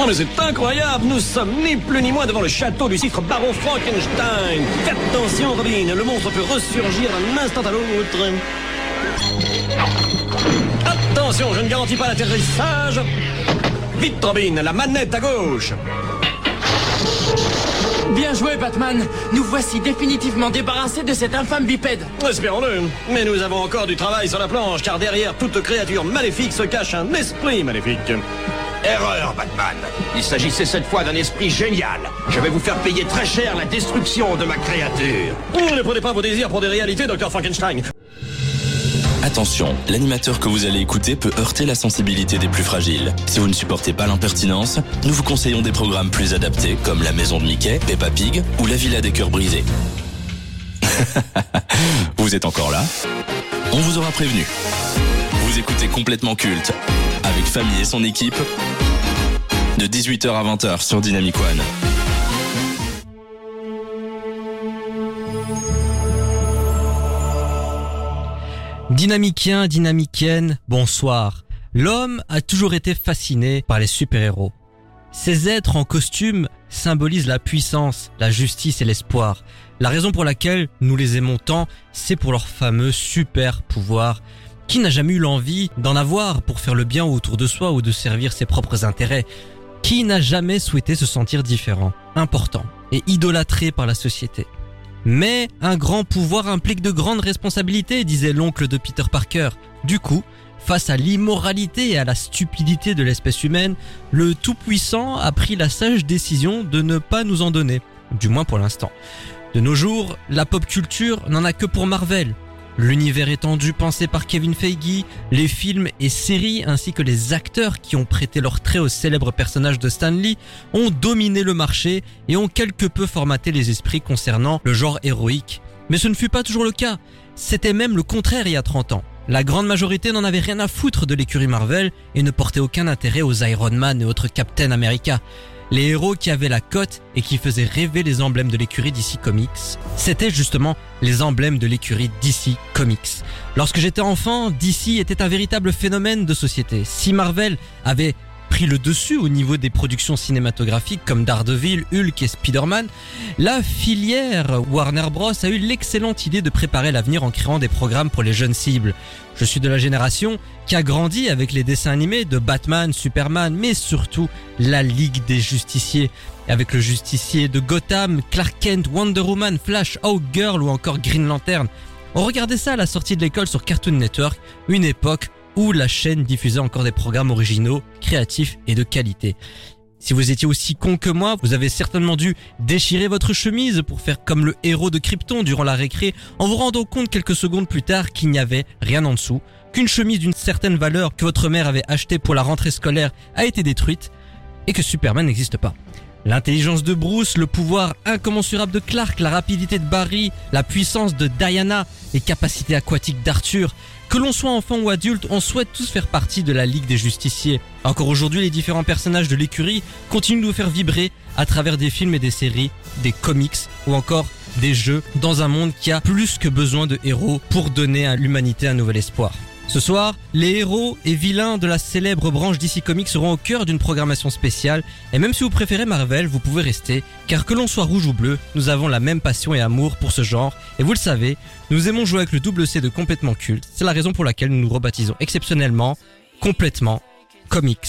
Oh mais c'est incroyable, nous sommes ni plus ni moins devant le château du cifre baron Frankenstein. Faites attention Robin, le monstre peut ressurgir d'un instant à l'autre. Attention, je ne garantis pas l'atterrissage. Vite Robin, la manette à gauche. Bien joué, Batman Nous voici définitivement débarrassés de cet infâme bipède Espérons-le. Mais nous avons encore du travail sur la planche, car derrière toute créature maléfique se cache un esprit maléfique. Erreur, Batman. Il s'agissait cette fois d'un esprit génial. Je vais vous faire payer très cher la destruction de ma créature. Ne prenez pas vos désirs pour des réalités, Dr. Frankenstein. Attention, l'animateur que vous allez écouter peut heurter la sensibilité des plus fragiles. Si vous ne supportez pas l'impertinence, nous vous conseillons des programmes plus adaptés comme La Maison de Mickey, Peppa Pig ou La Villa des Cœurs Brisés. vous êtes encore là? On vous aura prévenu. Vous écoutez complètement culte avec Famille et son équipe de 18h à 20h sur Dynamic One. Dynamicien, dynamicienne, bonsoir. L'homme a toujours été fasciné par les super-héros. Ces êtres en costume symbolisent la puissance, la justice et l'espoir. La raison pour laquelle nous les aimons tant, c'est pour leur fameux super pouvoir. Qui n'a jamais eu l'envie d'en avoir pour faire le bien autour de soi ou de servir ses propres intérêts? Qui n'a jamais souhaité se sentir différent, important et idolâtré par la société? Mais un grand pouvoir implique de grandes responsabilités, disait l'oncle de Peter Parker. Du coup, face à l'immoralité et à la stupidité de l'espèce humaine, le Tout-Puissant a pris la sage décision de ne pas nous en donner, du moins pour l'instant. De nos jours, la pop culture n'en a que pour Marvel, L'univers étendu pensé par Kevin Feige, les films et séries ainsi que les acteurs qui ont prêté leur trait au célèbre personnage de Stan Lee ont dominé le marché et ont quelque peu formaté les esprits concernant le genre héroïque. Mais ce ne fut pas toujours le cas. C'était même le contraire il y a 30 ans. La grande majorité n'en avait rien à foutre de l'écurie Marvel et ne portait aucun intérêt aux Iron Man et autres Captain America. Les héros qui avaient la cote et qui faisaient rêver les emblèmes de l'écurie DC Comics, c'était justement les emblèmes de l'écurie DC Comics. Lorsque j'étais enfant, DC était un véritable phénomène de société. Si Marvel avait pris le dessus au niveau des productions cinématographiques comme Daredevil, Hulk et Spider-Man, la filière Warner Bros a eu l'excellente idée de préparer l'avenir en créant des programmes pour les jeunes cibles. Je suis de la génération qui a grandi avec les dessins animés de Batman, Superman, mais surtout la Ligue des Justiciers, avec le justicier de Gotham, Clark Kent, Wonder Woman, Flash, Girl ou encore Green Lantern. On regardait ça à la sortie de l'école sur Cartoon Network, une époque où la chaîne diffusait encore des programmes originaux, créatifs et de qualité. Si vous étiez aussi con que moi, vous avez certainement dû déchirer votre chemise pour faire comme le héros de Krypton durant la récré en vous rendant compte quelques secondes plus tard qu'il n'y avait rien en dessous, qu'une chemise d'une certaine valeur que votre mère avait achetée pour la rentrée scolaire a été détruite et que Superman n'existe pas. L'intelligence de Bruce, le pouvoir incommensurable de Clark, la rapidité de Barry, la puissance de Diana, les capacités aquatiques d'Arthur, que l'on soit enfant ou adulte, on souhaite tous faire partie de la Ligue des Justiciers. Encore aujourd'hui, les différents personnages de l'écurie continuent de nous faire vibrer à travers des films et des séries, des comics ou encore des jeux dans un monde qui a plus que besoin de héros pour donner à l'humanité un nouvel espoir. Ce soir, les héros et vilains de la célèbre branche DC Comics seront au cœur d'une programmation spéciale, et même si vous préférez Marvel, vous pouvez rester, car que l'on soit rouge ou bleu, nous avons la même passion et amour pour ce genre, et vous le savez, nous aimons jouer avec le double C de complètement culte, c'est la raison pour laquelle nous nous rebaptisons exceptionnellement, complètement, comics.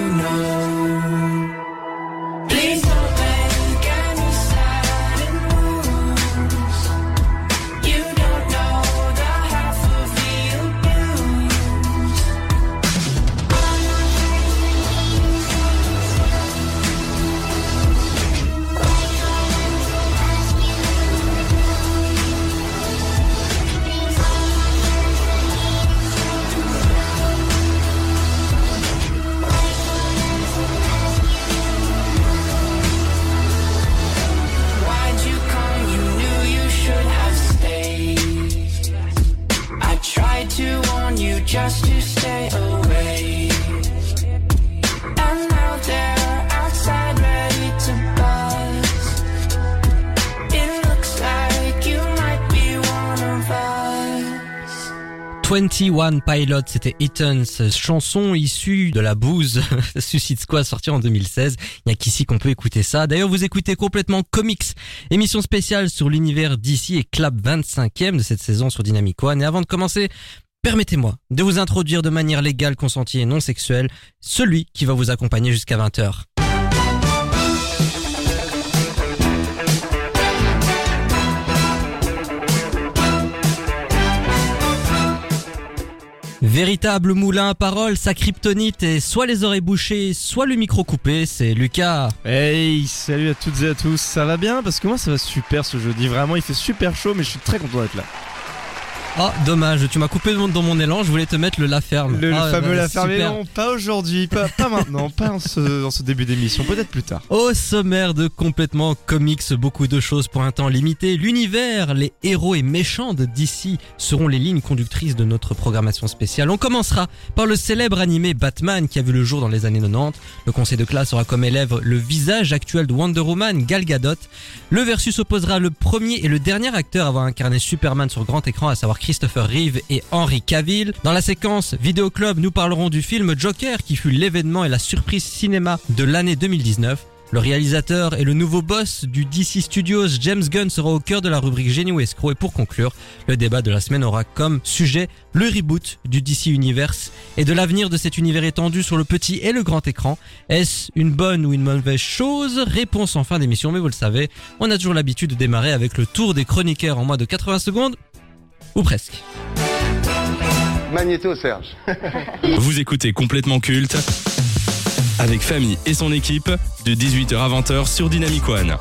21 Pilot, c'était Eaton's chanson issue de la bouse Suicide Squad sortie en 2016. Il n'y a qu'ici qu'on peut écouter ça. D'ailleurs, vous écoutez complètement Comics, émission spéciale sur l'univers d'ici et Clap 25e de cette saison sur Dynamic One. Et avant de commencer, permettez-moi de vous introduire de manière légale, consentie et non sexuelle celui qui va vous accompagner jusqu'à 20h. Véritable moulin à paroles, sa kryptonite est soit les oreilles bouchées, soit le micro coupé, c'est Lucas. Hey, salut à toutes et à tous, ça va bien? Parce que moi ça va super ce jeudi, vraiment il fait super chaud mais je suis très content d'être là. Oh, dommage, tu m'as coupé dans mon élan, je voulais te mettre le La Ferme. Le, le Ah, fameux bah, La Ferme, mais non, pas aujourd'hui, pas, pas maintenant, pas en ce, dans ce début d'émission, peut-être plus tard. Au sommaire de complètement comics, beaucoup de choses pour un temps limité. L'univers, les héros et méchants de DC seront les lignes conductrices de notre programmation spéciale. On commencera par le célèbre animé Batman qui a vu le jour dans les années 90. Le conseil de classe aura comme élève le visage actuel de Wonder Woman, Gal Gadot. Le versus opposera le premier et le dernier acteur à avoir incarné Superman sur grand écran, à savoir Christopher Reeve et Henry Cavill. Dans la séquence Vidéo Club, nous parlerons du film Joker qui fut l'événement et la surprise cinéma de l'année 2019. Le réalisateur et le nouveau boss du DC Studios, James Gunn, sera au cœur de la rubrique Génie ou Escroc. Et pour conclure, le débat de la semaine aura comme sujet le reboot du DC Universe et de l'avenir de cet univers étendu sur le petit et le grand écran. Est-ce une bonne ou une mauvaise chose? Réponse en fin d'émission, mais vous le savez, on a toujours l'habitude de démarrer avec le tour des chroniqueurs en moins de 80 secondes. Ou presque. Magnéto, Serge. Vous écoutez complètement culte avec Famille et son équipe de 18h à 20h sur Dynamic One.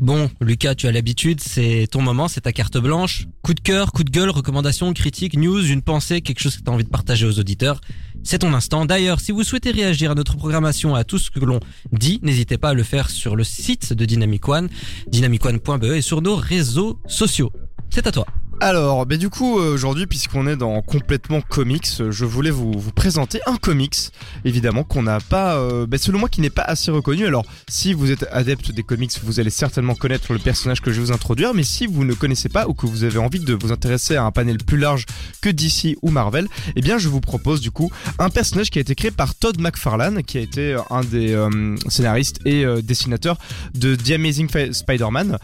Bon, Lucas, tu as l'habitude, c'est ton moment, c'est ta carte blanche. Coup de cœur, coup de gueule, recommandation, critique, news, une pensée, quelque chose que tu as envie de partager aux auditeurs. C'est ton instant. D'ailleurs, si vous souhaitez réagir à notre programmation, à tout ce que l'on dit, n'hésitez pas à le faire sur le site de Dynamic One, dynamicone.be et sur nos réseaux sociaux. C'est à toi. Alors, bah du coup, euh, aujourd'hui, puisqu'on est dans complètement comics, euh, je voulais vous, présenter un comics, évidemment, qu'on n'a pas, euh, bah, selon moi, qui n'est pas assez reconnu. Alors, si vous êtes adepte des comics, vous allez certainement connaître le personnage que je vais vous introduire, mais si vous ne connaissez pas ou que vous avez envie de vous intéresser à un panel plus large que DC ou Marvel, eh bien, je vous propose, du coup, un personnage qui a été créé par Todd McFarlane, qui a été euh, un des scénaristes et dessinateurs de The Amazing Spider-Man.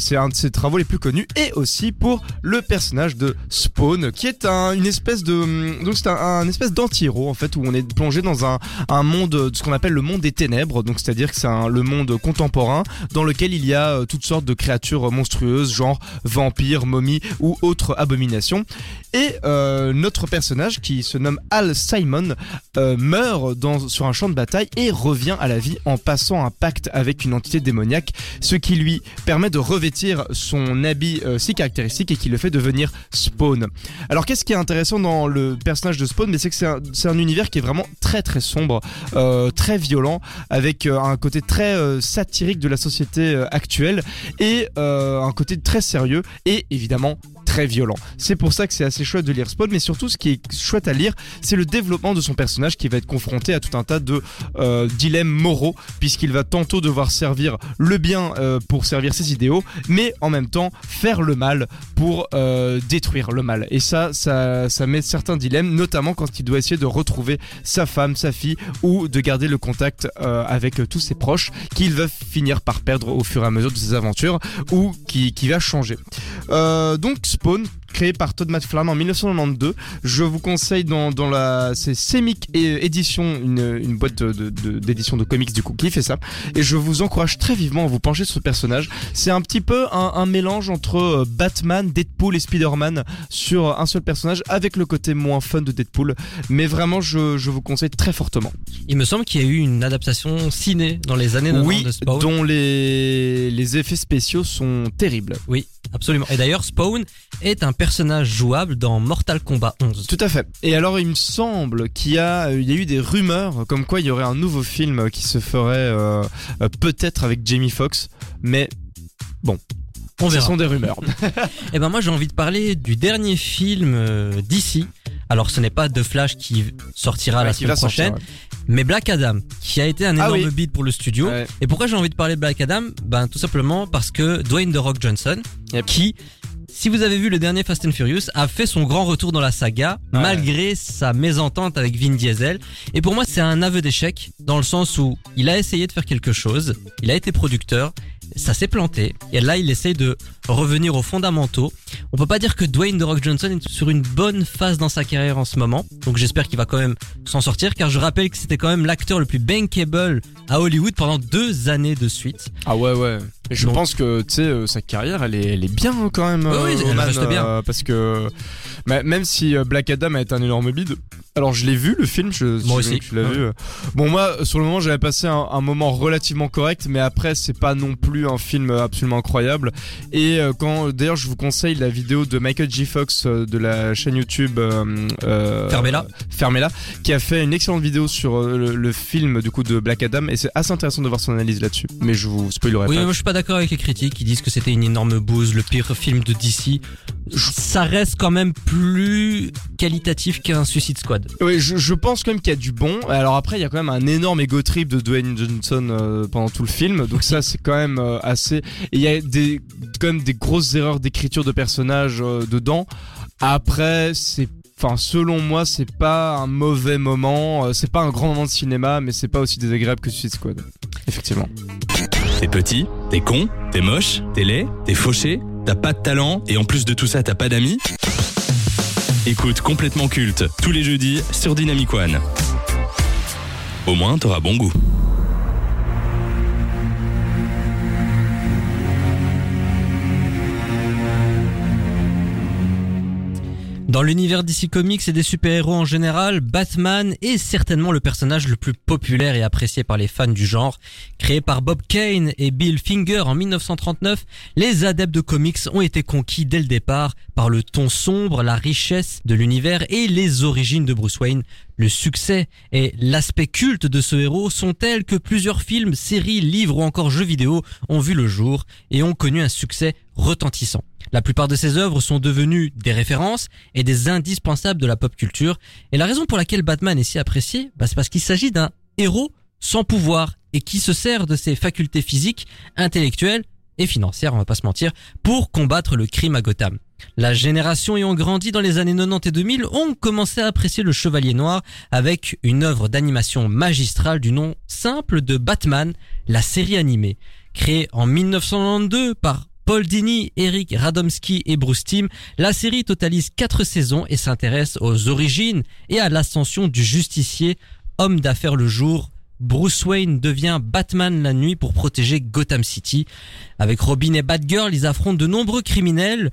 C'est un de ses travaux les plus connus, et aussi pour le personnage de Spawn, qui est un, une espèce de, donc c'est un, espèce d'anti-héros en fait, où on est plongé dans un, un monde, de ce qu'on appelle le monde des ténèbres, donc c'est-à-dire que c'est le monde contemporain dans lequel il y a euh, toutes sortes de créatures monstrueuses, genre vampires, momies ou autres abominations. Et euh, notre personnage, qui se nomme Al Simon, euh, meurt sur un champ de bataille et revient à la vie en passant un pacte avec une entité démoniaque, ce qui lui permet de revêtir son habit euh, si caractéristique et qui le fait devenir Spawn. Alors qu'est-ce qui est intéressant dans le personnage de Spawn? C'est que c'est un, un univers qui est vraiment très très sombre, euh, très violent, avec un côté très satirique de la société actuelle et un côté très sérieux et évidemment violent. C'est pour ça que c'est assez chouette de lire Spawn, mais surtout ce qui est chouette à lire, c'est le développement de son personnage qui va être confronté à tout un tas de euh, dilemmes moraux, puisqu'il va tantôt devoir servir le bien euh, pour servir ses idéaux, mais en même temps faire le mal euh, détruire le mal. Et ça, ça, ça met certains dilemmes, notamment quand il doit essayer de retrouver sa femme, sa fille, ou de garder le contact euh, avec euh, tous ses proches, qu'il va finir par perdre au fur et à mesure de ses aventures, ou qui, va changer. Donc Spawn, créé par Todd McFarlane en 1992. Je vous conseille dans, dans la c'est Semic édition, une, une boîte de- de- d'édition de, comics du coup qui fait ça. Et je vous encourage très vivement à vous pencher sur ce personnage. C'est un petit peu un, un mélange entre euh, Batman, Deadpool et Spider-Man sur un seul personnage avec le côté moins fun de Deadpool. Mais vraiment, je, je vous conseille très fortement. Il me semble qu'il y a eu une adaptation ciné dans les années 90 Oui, de Spawn. dont les, les effets spéciaux sont terribles. Oui, absolument. Et d'ailleurs, Spawn est un personnage jouable dans Mortal Kombat 11. Tout à fait. Et alors, il me semble qu'il y a, euh, il y a eu des rumeurs comme quoi il y aurait un nouveau film qui se ferait euh, euh, peut-être avec Jamie Foxx, mais On ce verra. sont des rumeurs. Et ben moi j'ai envie de parler du dernier film euh, d'ici. Alors ce n'est pas The Flash qui sortira la Ouais, semaine sortir, prochaine, mais Black Adam qui a été un Ah énorme oui. beat pour le studio. ouais. Et pourquoi j'ai envie de parler de Black Adam? Ben tout simplement parce que Dwayne The Rock Johnson, Yep. qui, si vous avez vu le dernier Fast and Furious, a fait son grand retour dans la saga Ouais. malgré sa mésentente avec Vin Diesel. Et pour moi c'est un aveu d'échec dans le sens où il a essayé de faire quelque chose, il a été producteur, ça s'est planté, et là il essaye de revenir aux fondamentaux. On peut pas dire que Dwayne The Rock Johnson est sur une bonne phase dans sa carrière en ce moment, donc j'espère qu'il va quand même s'en sortir, car je rappelle que c'était quand même l'acteur le plus bankable à Hollywood pendant deux années de suite. Ah ouais, ouais. Et je Donc- pense que tu sais, euh, sa carrière, elle est, elle est bien quand même. Oui, oui, euh, elle Oman, reste bien. euh, parce que même si Black Adam a été un énorme bide. Alors je l'ai vu le film, je, Moi aussi. Tu l'as vu. Bon moi, sur le moment, j'avais passé un, un moment relativement correct, mais après c'est pas non plus un film absolument incroyable. Et quand, d'ailleurs, je vous conseille la vidéo de Michael J. Fox de la chaîne YouTube euh, Fermez-la. Fermez-la, qui a fait une excellente vidéo sur le, le film du coup de Black Adam, et c'est assez intéressant de voir son analyse là-dessus. Mais je vous spoilerai Oui, pas. moi je suis pas d'accord avec les critiques qui disent que c'était une énorme bouse, le pire film de DC. Ça reste quand même plus qualitatif qu'un Suicide Squad. Oui, je, pense quand même qu'il y a du bon. Alors après, il y a quand même un énorme ego trip de Dwayne Johnson euh, pendant tout le film. Donc ça, c'est quand même euh, assez. Il y a des quand même des grosses erreurs d'écriture de personnages euh, dedans. Après, c'est. Enfin, selon moi, c'est pas un mauvais moment. C'est pas un grand moment de cinéma, mais c'est pas aussi désagréable que Suicide Squad. Effectivement. T'es petit, t'es con, t'es moche, t'es laid, t'es fauché, t'as pas de talent et en plus de tout ça t'as pas d'amis Écoute complètement culte tous les jeudis sur Dynamic One. Au moins t'auras bon goût. Dans l'univers DC Comics et des super-héros en général, Batman est certainement le personnage le plus populaire et apprécié par les fans du genre. Créé par Bob Kane et Bill Finger en 1939, les adeptes de comics ont été conquis dès le départ par le ton sombre, la richesse de l'univers et les origines de Bruce Wayne. Le succès et l'aspect culte de ce héros sont tels que plusieurs films, séries, livres ou encore jeux vidéo ont vu le jour et ont connu un succès retentissant. La plupart de ces œuvres sont devenues des références et des indispensables de la pop culture. Et la raison pour laquelle Batman est si apprécié, bah, c'est parce qu'il s'agit d'un héros sans pouvoir et qui se sert de ses facultés physiques, intellectuelles et financières, on va pas se mentir, pour combattre le crime à Gotham. La génération ayant grandi dans les années 90 et 2000 ont commencé à apprécier le Chevalier Noir avec une œuvre d'animation magistrale du nom simple de Batman, la série animée. Créée en 1992 par Paul Dini, Eric Radomski et Bruce Timm, la série totalise quatre saisons et s'intéresse aux origines et à l'ascension du justicier, homme d'affaires le jour. Bruce Wayne devient Batman la nuit pour protéger Gotham City. Avec Robin et Batgirl, ils affrontent de nombreux criminels.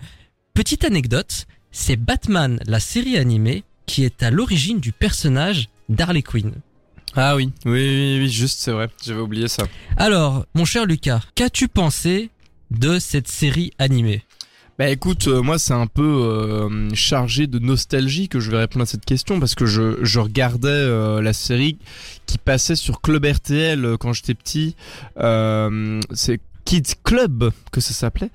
Petite anecdote, c'est Batman, la série animée, qui est à l'origine du personnage d'Harley Quinn. Ah oui. Oui, oui, oui, juste, c'est vrai. J'avais oublié ça. Alors, mon cher Lucas, qu'as-tu pensé de cette série animée Bah écoute, euh, moi c'est un peu euh, chargé de nostalgie que je vais répondre à cette question parce que je, regardais euh, la série qui passait sur Club RTL quand j'étais petit. C'est Kids Club que ça s'appelait.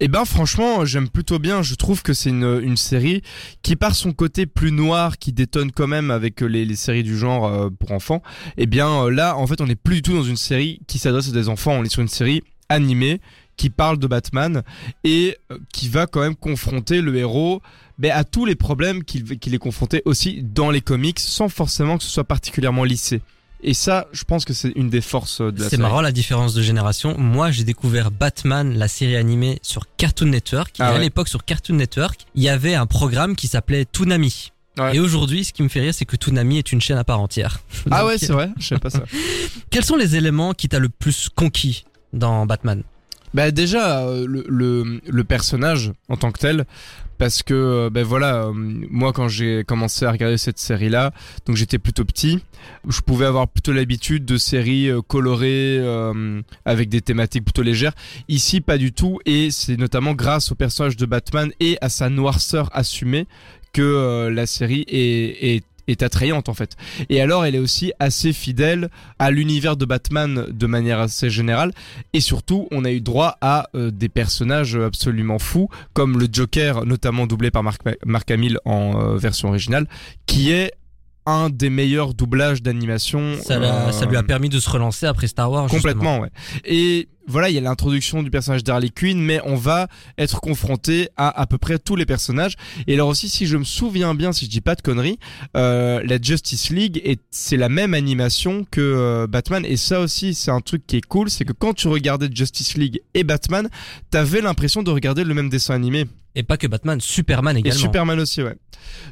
Et ben franchement, j'aime plutôt bien. Je trouve que c'est une, série qui par son côté plus noir, qui détonne quand même avec les, séries du genre pour enfants. Et bien euh, là, en fait, on n'est plus du tout dans une série qui s'adresse à des enfants. On est sur une série animée qui parle de Batman et euh, qui va quand même confronter le héros ben, à tous les problèmes qu'il est confronté aussi dans les comics sans forcément que ce soit particulièrement lissé. Et ça, je pense que c'est une des forces de la C'est marrant la différence de génération. Moi, j'ai découvert Batman, la série animée sur Cartoon Network. Ah et à ouais. l'époque, sur Cartoon Network, il y avait un programme qui s'appelait Toonami. Ouais. Et aujourd'hui, ce qui me fait rire, c'est que Toonami est une chaîne à part entière. Ah Donc, ouais, c'est vrai, je sais pas ça. Quels sont les éléments qui t'a le plus conquis dans Batman? Bah déjà euh, le, le, le personnage en tant que tel parce que ben voilà euh, moi quand j'ai commencé à regarder cette série là donc j'étais plutôt petit je pouvais avoir plutôt l'habitude de séries colorées euh, avec des thématiques plutôt légères. Ici pas du tout et c'est notamment grâce au personnage de Batman et à sa noirceur assumée que la série est, est est attrayante en fait. Et alors elle est aussi assez fidèle à l'univers de Batman de manière assez générale et surtout, on a eu droit à euh, des personnages absolument fous, comme le Joker, notamment doublé par Mark, Mark Hamill en euh, version originale, qui est un des meilleurs doublages d'animation. ça, euh, ça lui a permis de se relancer après Star Wars. justement. Complètement, ouais. Et voilà, il y a l'introduction du personnage d'Harley Quinn, mais on va être confronté à à peu près tous les personnages. Et alors aussi, si je me souviens bien, si je dis pas de conneries, euh, la Justice League, est, c'est la même animation que euh, Batman. Et ça aussi, c'est un truc qui est cool, c'est que quand tu regardais Justice League et Batman, t'avais l'impression de regarder le même dessin animé. Et pas que Batman, Superman Et également. Superman aussi, ouais.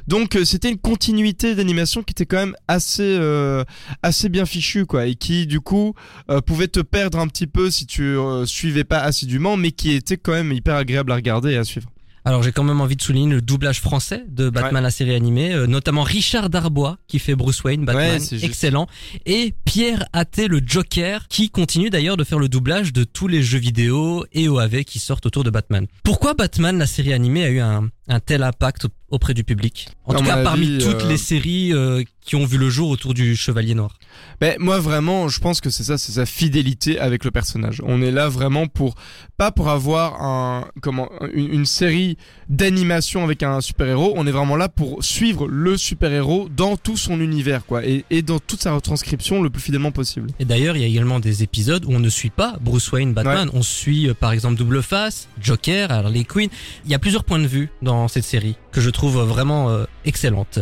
Donc euh, c'était une continuité d'animation qui était quand même assez euh, assez bien fichue quoi et qui du coup euh, pouvait te perdre un petit peu si tu euh, suivais pas assidûment mais qui était quand même hyper agréable à regarder et à suivre. Alors j'ai quand même envie de souligner le doublage français de Batman la série animée, euh, notamment Richard Darbois qui fait Bruce Wayne, Batman, Ouais, excellent, et Pierre Atté le Joker qui continue d'ailleurs de faire le doublage de tous les jeux vidéo et OAV qui sortent autour de Batman. Pourquoi Batman la série animée a eu un, un tel impact auprès du public En tout cas parmi toutes euh, les séries euh, qui ont vu le jour autour du Chevalier Noir. Ben moi vraiment, je pense que c'est ça, c'est sa fidélité avec le personnage. On est là vraiment pour pas pour avoir un comment une, une série d'animation avec un super-héros, on est vraiment là pour suivre le super-héros dans tout son univers quoi et, et dans toute sa retranscription le plus fidèlement possible. Et d'ailleurs, il y a également des épisodes où on ne suit pas Bruce Wayne, Batman. On suit euh, par exemple Double Face, Joker, Harley Quinn. Il y a plusieurs points de vue dans cette série que je trouve vraiment euh, excellente.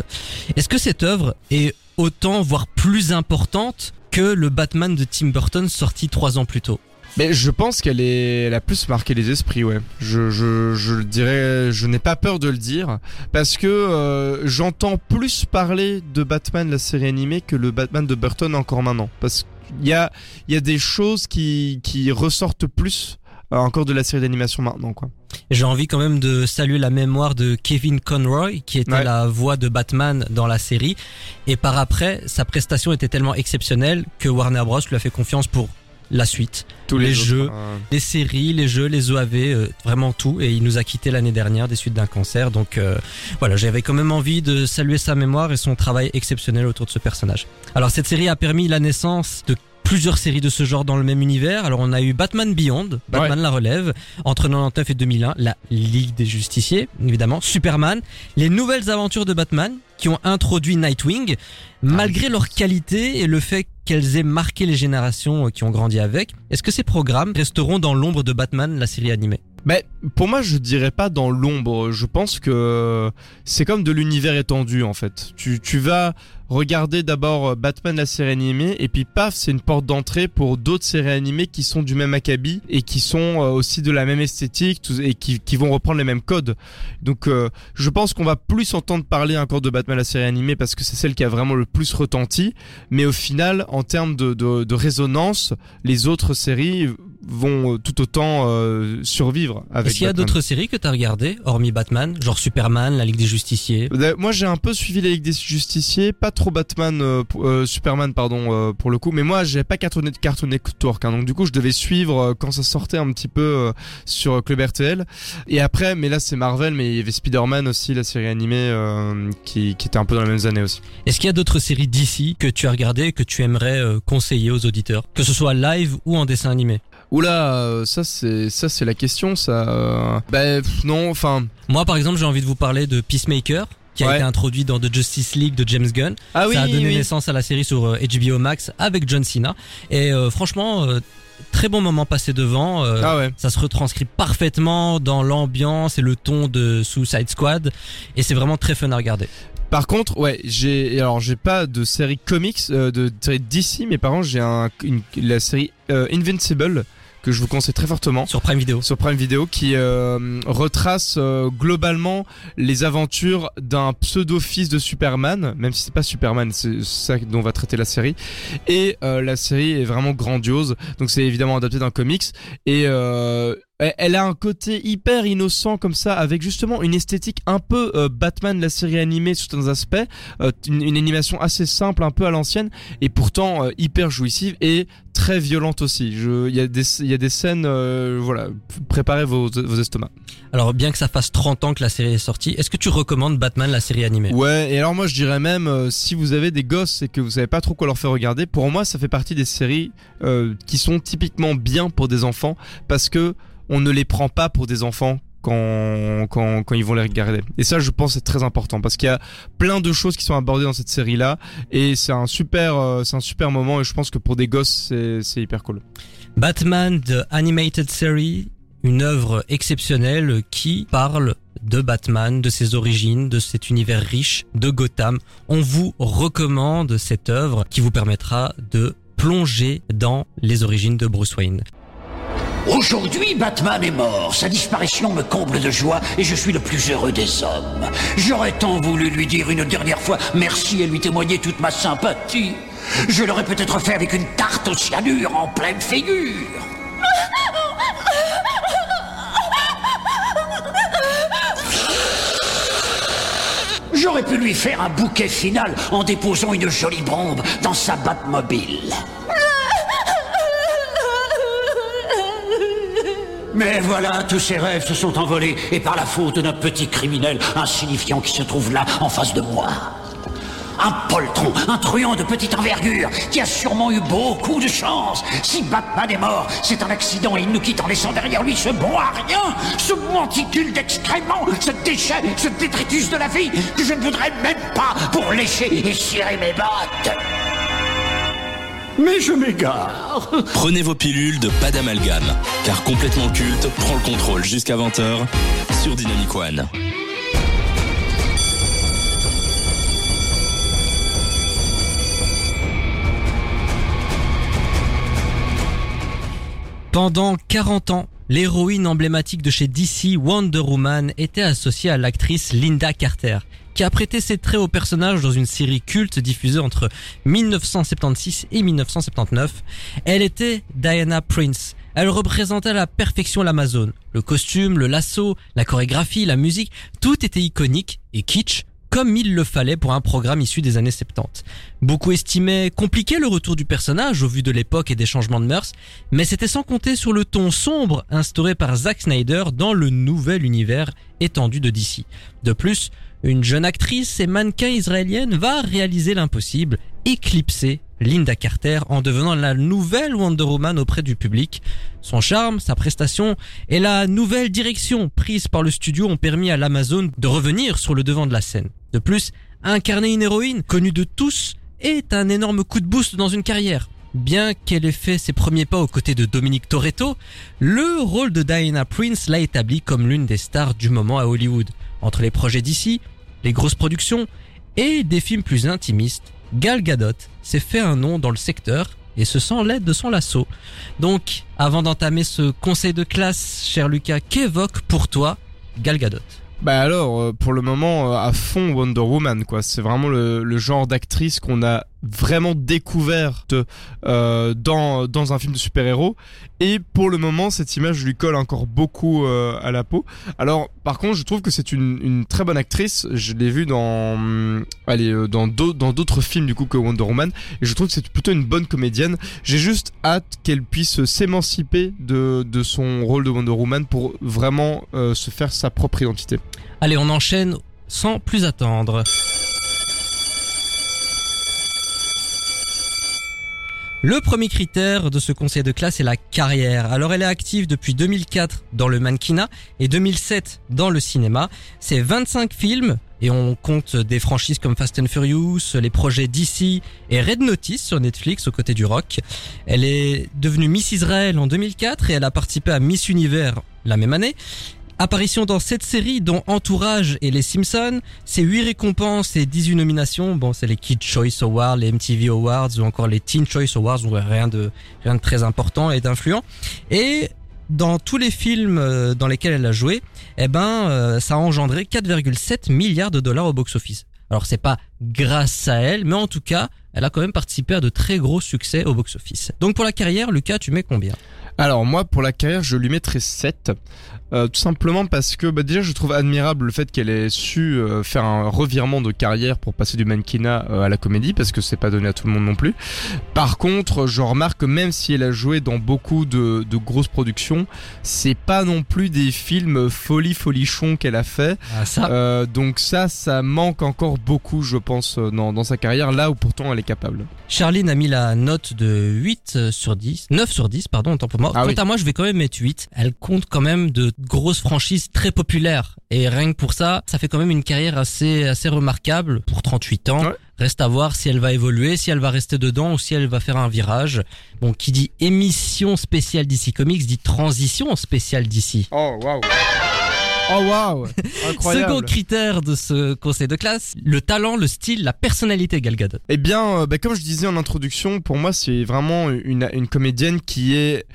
Est-ce que cette œuvre est autant, voire plus importante que le Batman de Tim Burton sorti trois ans plus tôt? Mais je pense qu'elle est, a plus marqué les esprits, ouais. Je, dirais, je n'ai pas peur de le dire parce que euh, j'entends plus parler de Batman la série animée que le Batman de Burton encore maintenant. Parce qu'il y a, il y a des choses qui, qui ressortent plus euh, encore de la série d'animation maintenant, quoi. J'ai envie quand même de saluer la mémoire de Kevin Conroy, qui était Ouais. la voix de Batman dans la série. Et par après, sa prestation était tellement exceptionnelle que Warner Bros. lui a fait confiance pour la suite. Tous Les autres, jeux. euh, les séries, les jeux, les OAV, euh, vraiment tout. Et il nous a quitté l'année dernière des suites d'un cancer. Donc euh, voilà, j'avais quand même envie de saluer sa mémoire et son travail exceptionnel autour de ce personnage. Alors cette série a permis la naissance de plusieurs séries de ce genre dans le même univers. Alors on a eu Batman Beyond, Batman la relève, entre 99 et 2001, la Ligue des Justiciers, évidemment, Superman, les nouvelles aventures de Batman qui ont introduit Nightwing, malgré leur qualité et le fait qu'elles aient marqué les générations euh, qui ont grandi avec. Est-ce que ces programmes resteront dans l'ombre de Batman, la série animée? Mais pour moi, je dirais pas dans l'ombre. Je pense que c'est comme de l'univers étendu en fait. Tu, tu vas regarder d'abord euh, Batman la série animée et puis paf, c'est une porte d'entrée pour d'autres séries animées qui sont du même acabit et qui sont euh, aussi de la même esthétique et qui, vont reprendre les mêmes codes. Donc euh, je pense qu'on va plus entendre parler encore de Batman la série animée parce que c'est celle qui a vraiment le plus retenti. Mais au final, en termes de, de résonance, les autres séries vont euh, tout autant euh, survivre avec Est-ce qu'il y a d'autres séries que t'as regardées, hormis Batman, genre Superman, la Ligue des Justiciers? Euh, Moi j'ai un peu suivi la Ligue des Justiciers, pas trop Batman, euh, Superman pardon euh, pour le coup, mais moi j'ai pas Cartoon, Cartoon Network, hein, donc du coup je devais suivre quand ça sortait un petit peu sur Club RTL. Et après, mais là c'est Marvel, mais il y avait Spider-Man aussi, la série animée qui, qui était un peu dans les mêmes années aussi. Est-ce qu'il y a d'autres séries d'ici que tu as regardées et que tu aimerais conseiller aux auditeurs, que ce soit live ou en dessin animé? Oula, euh, ça c'est ça c'est la question, ça. euh, Bah pff, non, enfin. Moi, par exemple, j'ai envie de vous parler de Peacemaker, qui a Ouais. été introduit dans The Justice League de James Gunn. Ah oui, Ça a donné oui. naissance à la série sur euh, HBO Max avec John Cena. Et euh, franchement, euh, très bon moment passé devant. euh, Ah ouais. Ça se retranscrit parfaitement dans l'ambiance et le ton de Suicide Squad. Et c'est vraiment très fun à regarder. Par contre, ouais, j'ai alors j'ai pas de série comics euh, de série DC, mais par contre j'ai un une, la série euh, Invincible que je vous conseille très fortement. Sur Prime Video. sur Prime Video qui euh, retrace euh, globalement les aventures d'un pseudo fils de Superman, même si c'est pas Superman, c'est ça dont va traiter la série. Et euh, la série est vraiment grandiose, donc c'est évidemment adapté d'un comics. Et euh, elle- elle a un côté hyper innocent comme ça, avec justement une esthétique un peu euh, Batman la série animée sous certains aspects, euh, une, une animation assez simple, un peu à l'ancienne, et pourtant euh, hyper jouissive. Et très violente aussi. Il y a des, y a des scènes, euh, voilà, préparez vos, vos estomacs. Alors, bien que ça fasse 30 ans que la série est sortie, est-ce que tu recommandes Batman, la série animée? Ouais, et alors moi je dirais même, euh, si vous avez des gosses et que vous savez pas trop quoi leur faire regarder, pour moi ça fait partie des séries euh, qui sont typiquement bien pour des enfants, parce que on ne les prend pas pour des enfants quand, ils vont les regarder. Et ça, je pense, c'est très important parce qu'il y a plein de choses qui sont abordées dans cette série-là et c'est un super, euh, c'est un super moment et je pense que pour des gosses, c'est hyper cool. Batman The Animated Series, une œuvre exceptionnelle qui parle de Batman, de ses origines, de cet univers riche, de Gotham. On vous recommande cette œuvre qui vous permettra de plonger dans les origines de Bruce Wayne. Aujourd'hui, Batman est mort. Sa disparition me comble de joie et je suis le plus heureux des hommes. J'aurais tant voulu lui dire une dernière fois merci et lui témoigner toute ma sympathie. Je l'aurais peut-être fait avec une tarte au cyanure en pleine figure. J'aurais pu lui faire un bouquet final en déposant une jolie bombe dans sa Batmobile. Mais voilà, tous ces rêves se sont envolés, et par la faute d'un petit criminel insignifiant qui se trouve là, en face de moi. Un poltron, un truand de petite envergure, qui a sûrement eu beaucoup de chance. Si Batman est mort, c'est un accident et il nous quitte en laissant derrière lui ce bon à rien, ce monticule d'excréments, ce déchet, ce détritus de la vie, que je ne voudrais même pas pour lécher et cirer mes bottes. Mais je m'égare. Prenez vos pilules de pas d'amalgame, car complètement culte prend le contrôle jusqu'à 20h sur Dynamic One. Pendant 40 ans, l'héroïne emblématique de chez DC, Wonder Woman, était associée à l'actrice Linda Carter, qui a prêté ses traits au personnage dans une série culte diffusée entre 1976 et 1979. Elle était Diana Prince. Elle représentait à la perfection l'Amazone. Le costume, le lasso, la chorégraphie, la musique, tout était iconique et kitsch, comme il le fallait pour un programme issu des années 70. Beaucoup estimaient compliqué le retour du personnage au vu de l'époque et des changements de mœurs, mais c'était sans compter sur le ton sombre instauré par Zack Snyder dans le nouvel univers étendu de DC. De plus, une jeune actrice et mannequin israélienne va réaliser l'impossible, éclipser Linda Carter en devenant la nouvelle Wonder Woman auprès du public. Son charme, sa prestation et la nouvelle direction prise par le studio ont permis à l'Amazon de revenir sur le devant de la scène. De plus, incarner une héroïne connue de tous est un énorme coup de boost dans une carrière. Bien qu'elle ait fait ses premiers pas aux côtés de Dominique Toretto, le rôle de Diana Prince l'a établie comme l'une des stars du moment à Hollywood. Entre les projets d'ici, les grosses productions et des films plus intimistes, Gal Gadot s'est fait un nom dans le secteur et se sent l'aide de son lasso. Donc, avant d'entamer ce conseil de classe, cher Lucas, qu'évoque pour toi Gal Gadot? Bah alors, euh, pour le moment, euh, à fond Wonder Woman, quoi. C'est vraiment le, le genre d'actrice qu'on a vraiment découverte euh, dans, dans un film de super-héros. Et pour le moment, cette image lui colle encore beaucoup euh, à la peau. Alors, par contre, je trouve que c'est une, très bonne actrice. Je l'ai vue dans, allez, euh, dans d'au- dans d'autres films du coup que Wonder Woman. Et je trouve que c'est plutôt une bonne comédienne. J'ai juste hâte qu'elle puisse s'émanciper de, de son rôle de Wonder Woman pour vraiment se faire sa propre identité. Allez, on enchaîne sans plus attendre. Le premier critère de ce conseil de classe est la carrière. Alors elle est active depuis 2004 dans le mannequinat et 2007 dans le cinéma. C'est 25 films et on compte des franchises comme Fast and Furious, les projets DC et Red Notice sur Netflix aux côtés du rock. Elle est devenue Miss Israël en 2004 et elle a participé à Miss Univers la même année. Apparition dans cette série dont Entourage et Les Simpsons, c'est 8 récompenses et 18 nominations. Bon, c'est les Kid Choice Awards, les MTV Awards ou encore les Teen Choice Awards, rien de rien de très important et d'influent. Et dans tous les films euh, dans lesquels elle a joué, eh ben euh, ça a engendré 4,7 milliards de dollars au box-office. Alors c'est pas grâce à elle, mais en tout cas, elle a quand même participé à de très gros succès au box-office. Donc pour la carrière, Lucas, tu mets combien? Alors moi pour la carrière je lui mettrais 7 euh, tout simplement parce que bah, déjà je trouve admirable le fait qu'elle ait su euh, faire un revirement de carrière pour passer du mannequinat euh, à la comédie parce que c'est pas donné à tout le monde non plus. Par contre je remarque que même si elle a joué dans beaucoup de, de grosses productions c'est pas non plus des films folie folichon qu'elle a fait Ah ça. Euh, donc ça ça manque encore beaucoup je pense euh, dans, dans sa carrière là où pourtant elle est capable. Charline a mis la note de 8 sur 10, 9 sur 10, pardon, autant pour moi. Ah Quant oui. à moi, je vais quand même mettre 8. Elle compte quand même de grosses franchises très populaires. Et rien que pour ça, ça fait quand même une carrière assez, assez remarquable pour 38 ans. Ouais. Reste à voir si elle va évoluer, si elle va rester dedans ou si elle va faire un virage. Bon, qui dit émission spéciale DC Comics dit transition spéciale DC. Oh waouh Oh waouh Incroyable Second critère de ce conseil de classe, le talent, le style, la personnalité Gal Gadot. Eh bien, euh, bah, comme je disais en introduction, pour moi, c'est vraiment une, une comédienne qui est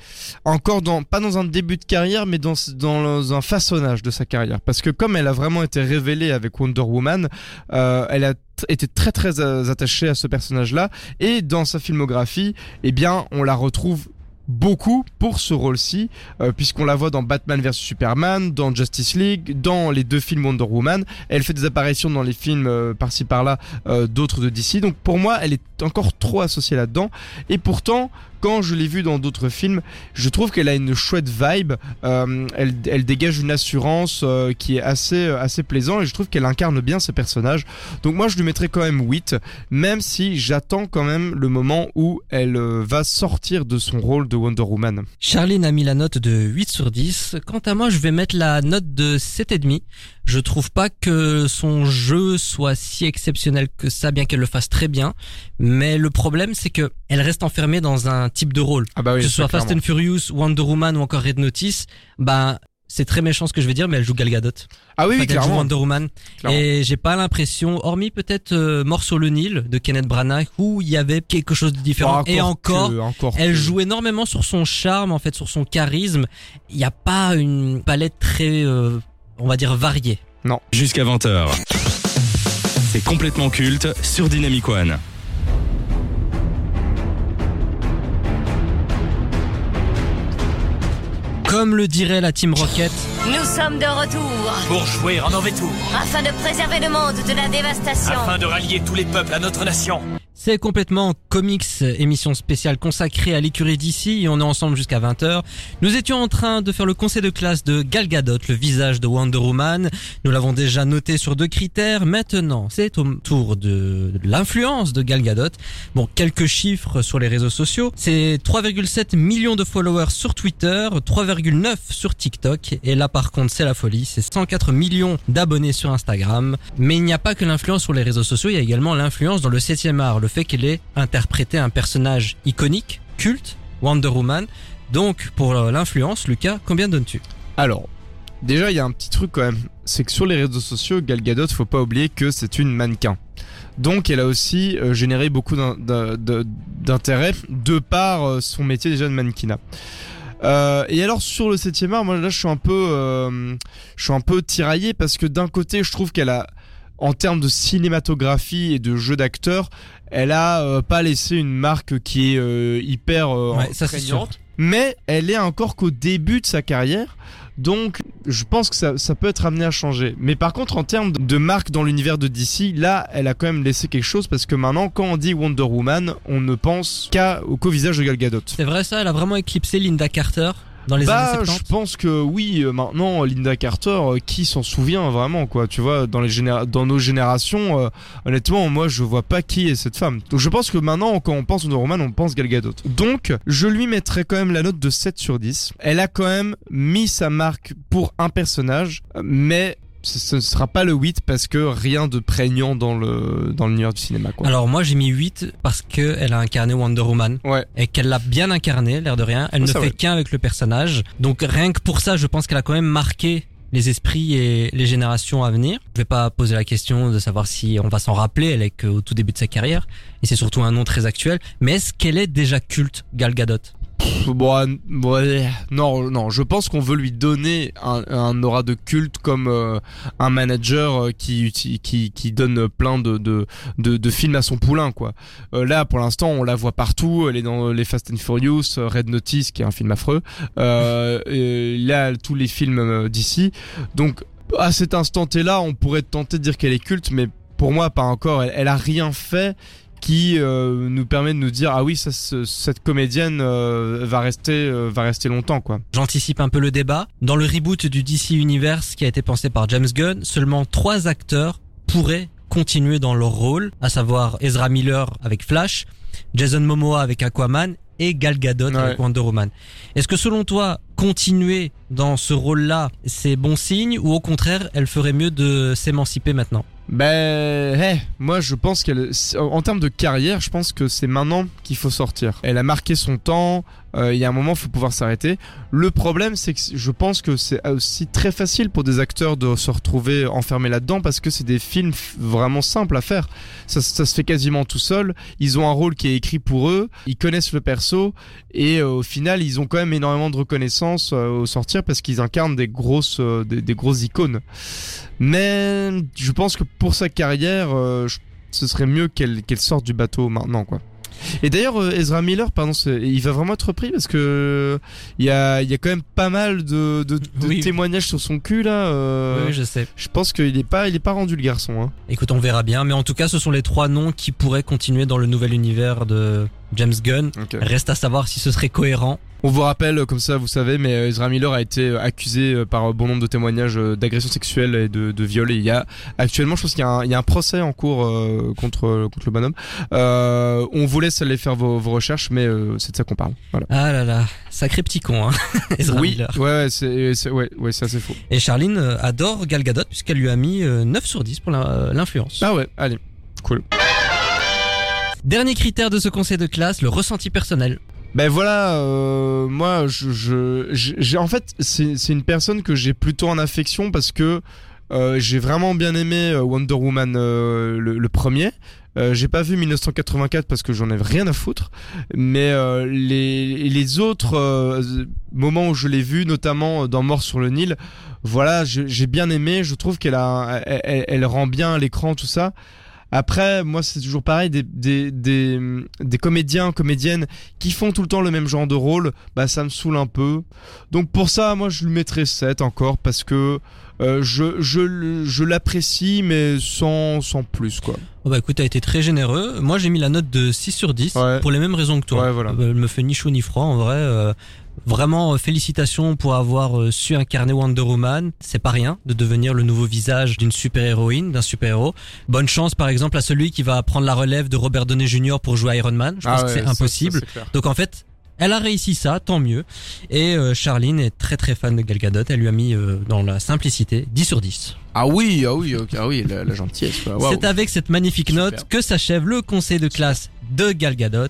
encore dans, pas dans un début de carrière, mais dans, dans un façonnage de sa carrière. Parce que comme elle a vraiment été révélée avec Wonder Woman, euh, elle a t- été très très euh, attachée à ce personnage-là. Et dans sa filmographie, eh bien, on la retrouve beaucoup pour ce rôle-ci, euh, puisqu'on la voit dans Batman vs Superman, dans Justice League, dans les deux films Wonder Woman. Elle fait des apparitions dans les films euh, par-ci par-là euh, d'autres de DC. Donc pour moi, elle est encore trop associée là-dedans. Et pourtant, quand je l'ai vue dans d'autres films, je trouve qu'elle a une chouette vibe. Euh, elle, dégage une assurance euh, qui est assez euh, assez plaisant et je trouve qu'elle incarne bien ses personnages. Donc moi, je lui mettrais quand même 8, même si j'attends quand même le moment où elle va sortir de son rôle de Wonder Woman. Charline a mis la note de 8 sur 10. Quant à moi, je vais mettre la note de 7,5. Je trouve pas que son jeu soit si exceptionnel que ça, bien qu'elle le fasse très bien. Mais le problème, c'est que elle reste enfermée dans un type de rôle. Ah bah oui, que ce soit Fast and Furious, Wonder Woman ou encore Red Notice, bah, c'est très méchant ce que je vais dire, mais elle joue Gal Gadot. Ah oui, Enfin, oui elle joue clairement. Wonder Woman. Clairement. Et j'ai pas l'impression, hormis peut-être euh, Mort sur le Nil de Kenneth Branagh, où il y avait quelque chose de différent. Ah, Et encore, que- encore elle que- joue énormément sur son charme, en fait, sur son charisme. Il n'y a pas une palette très, euh, on va dire, variée. Jusqu'à 20h. C'est complètement culte sur Dynamic One. Comme le dirait la Team Rocket, Nous sommes de retour Pour jouer en mauvais tour, afin de préserver le monde de la dévastation. afin de rallier tous les peuples à notre nation. C'est complètement comics, émission spéciale consacrée à l'écurie d'ici, et on est ensemble jusqu'à 20h. Nous étions en train de faire le conseil de classe de Gal Gadot, le visage de Wonder Woman. Nous l'avons déjà noté sur deux critères. Maintenant, c'est au tour de l'influence de Gal Gadot. Bon, quelques chiffres sur les réseaux sociaux. C'est 3,7 millions de followers sur Twitter, 3,9 sur TikTok, et là par contre c'est la folie, c'est 104 millions d'abonnés sur Instagram. Mais il n'y a pas que l'influence sur les réseaux sociaux, il y a également l'influence dans le 7 art, fait qu'elle ait interprété un personnage iconique, culte, Wonder Woman. Donc pour l'influence, Lucas, combien donnes-tu? Alors, déjà, il y a un petit truc quand même. C'est que sur les réseaux sociaux, Gal Gadot, faut pas oublier que c'est une mannequin. Donc, elle a aussi euh, généré beaucoup d'intérêt de par euh, son métier déjà de mannequinat. Euh, et alors sur le 7 art, moi là je suis un peu, je suis un peu tiraillé parce que d'un côté je trouve qu'elle a en termes de cinématographie et de jeu d'acteur, elle a euh, pas laissé une marque qui est euh, hyper euh, Ouais, ça. Mais elle est encore qu'au début de sa carrière. Donc, je pense que ça, ça peut être amené à changer. Mais par contre, en termes de marque dans l'univers de DC, là, elle a quand même laissé quelque chose parce que maintenant, quand on dit Wonder Woman, on ne pense qu'au visage de Gal Gadot. C'est vrai ça, elle a vraiment éclipsé Linda Carter dans les bah, années je 70. pense que oui. euh, Maintenant, Linda Carter, euh, qui s'en souvient vraiment, quoi Tu vois, dans les généra- dans nos générations, euh, honnêtement, moi, je vois pas qui est cette femme. Donc, je pense que maintenant, quand on pense Wonder Woman, on pense Gal Gadot. Donc, je lui mettrais quand même la note de 7 sur 10. Elle a quand même mis sa marque pour un personnage, mais ce ne sera pas le 8 parce que rien de prégnant dans le dans l'univers du cinéma, quoi. Alors moi j'ai mis 8 parce que elle a incarné Wonder Woman Ouais. et qu'elle l'a bien incarné, l'air de rien. Elle Oh, ne fait ouais. qu'un avec le personnage. Donc rien que pour ça, je pense qu'elle a quand même marqué les esprits et les générations à venir. Je vais pas poser la question de savoir si on va s'en rappeler, elle est qu'au tout début de sa carrière et c'est surtout un nom très actuel. Mais est-ce qu'elle est déjà culte, Gal Gadot? Bon, non, non, je pense qu'on veut lui donner un, aura de culte comme euh, un manager euh, qui, donne plein de, films à son poulain, quoi. Euh, là, pour l'instant, on la voit partout. Elle est dans les Fast and Furious, Red Notice, qui est un film affreux. Là, tous les films d'ici. Donc, à cet instant T-là, on pourrait tenter de dire qu'elle est culte, mais pour moi, pas encore. Elle, elle a rien fait qui euh, nous permet de nous dire ah oui ça, ce- cette comédienne euh, va rester euh, va rester longtemps quoi. J'anticipe un peu le débat. Dans le reboot du DC Universe qui a été pensé par James Gunn, seulement trois acteurs pourraient continuer dans leur rôle, à savoir Ezra Miller avec Flash, Jason Momoa avec Aquaman et Gal Gadot Ouais. avec Wonder Woman. Est-ce que selon toi, continuer dans ce rôle-là, c'est bon signe ou au contraire, elle ferait mieux de s'émanciper maintenant? Ben eh, moi je pense qu'elle en termes de carrière, je pense que c'est maintenant qu'il faut sortir. Elle a marqué son temps, il y a un moment faut pouvoir s'arrêter. Le problème c'est que je pense que c'est aussi très facile pour des acteurs de se retrouver enfermés là-dedans parce que c'est des films vraiment simples à faire. Ça, se fait quasiment tout seul. Ils ont un rôle qui est écrit pour eux, ils connaissent le perso et euh, au final ils ont quand même énormément de reconnaissance euh, au sortir parce qu'ils incarnent des grosses euh, des, grosses icônes. Mais je pense que pour sa carrière, euh, ce serait mieux qu'elle sorte du bateau maintenant, quoi. Et d'ailleurs, euh, Ezra Miller, pardon, il va vraiment être repris parce que il y a, il y a quand même pas mal de, de, de Oui. témoignages sur son cul là. euh, Oui, je sais. je pense qu'il est pas, il est pas rendu le garçon. Hein. Écoute, on verra bien. Mais en tout cas, ce sont les trois noms qui pourraient continuer dans le nouvel univers de James Gunn. Reste à savoir si ce serait cohérent. On vous rappelle, euh, comme ça, vous savez, mais euh, Ezra Miller a été euh, accusé par bon nombre de témoignages d'agression sexuelle et de, de viol. Et il y a actuellement, je pense qu'il y, a un- il y a un procès en cours euh, contre contre le bonhomme. Euh, on vous laisse aller faire vos, vos recherches, mais euh, c'est de ça qu'on parle. Voilà. Ah là là, sacré petit con, hein. Ezra oui, Miller. ouais, ouais, c'est ouais, assez faux. Et Charline adore Gal Gadot puisqu'elle lui a mis euh, 9 sur 10 pour l'influence. Ah ouais, allez, cool. Dernier critère de ce conseil de classe, le ressenti personnel. Ben voilà, euh, moi, je, je, j'ai en fait, c'est c'est une personne que j'ai plutôt en affection parce que euh, j'ai vraiment bien aimé euh, Wonder Woman euh, le, le premier. Euh, j'ai pas vu 1984 parce que j'en ai rien à foutre, mais euh, les les autres moments où je l'ai vu, notamment dans Mort sur le Nil, voilà, j'ai bien aimé. Je trouve qu'elle a, elle rend bien l'écran, tout ça. Après, moi, c'est toujours pareil, des, des, des, des comédiens, comédiennes qui font tout le temps le même genre de rôle, bah ça me saoule un peu. Donc pour ça, moi, je lui mettrais 7 encore parce que euh, je, je, je l'apprécie, mais sans, sans plus, quoi. Oh bah écoute, t'as été très généreux. Moi j'ai mis la note de 6 sur 10 Ouais. pour les mêmes raisons que toi. Ouais, voilà. Euh, Elle me fait ni chaud ni froid en vrai. euh, Vraiment, euh, félicitations pour avoir euh, su incarner Wonder Woman. C'est pas rien de devenir le nouveau visage d'une super-héroïne, d'un super-héros. Bonne chance, par exemple, à celui qui va prendre la relève de Robert Downey Jr. pour jouer Iron Man. Je pense Ah que ouais, c'est impossible. ça. Donc en fait, elle a réussi ça, tant mieux. Et euh, Charline est très très fan de Gal Gadot. Elle lui a mis euh, dans la simplicité 10 sur 10. Ah oui, ah oui, ok, ah oui, la, la gentillesse. C'est avec cette magnifique Super. note que s'achève le conseil de classe de Gal Gadot.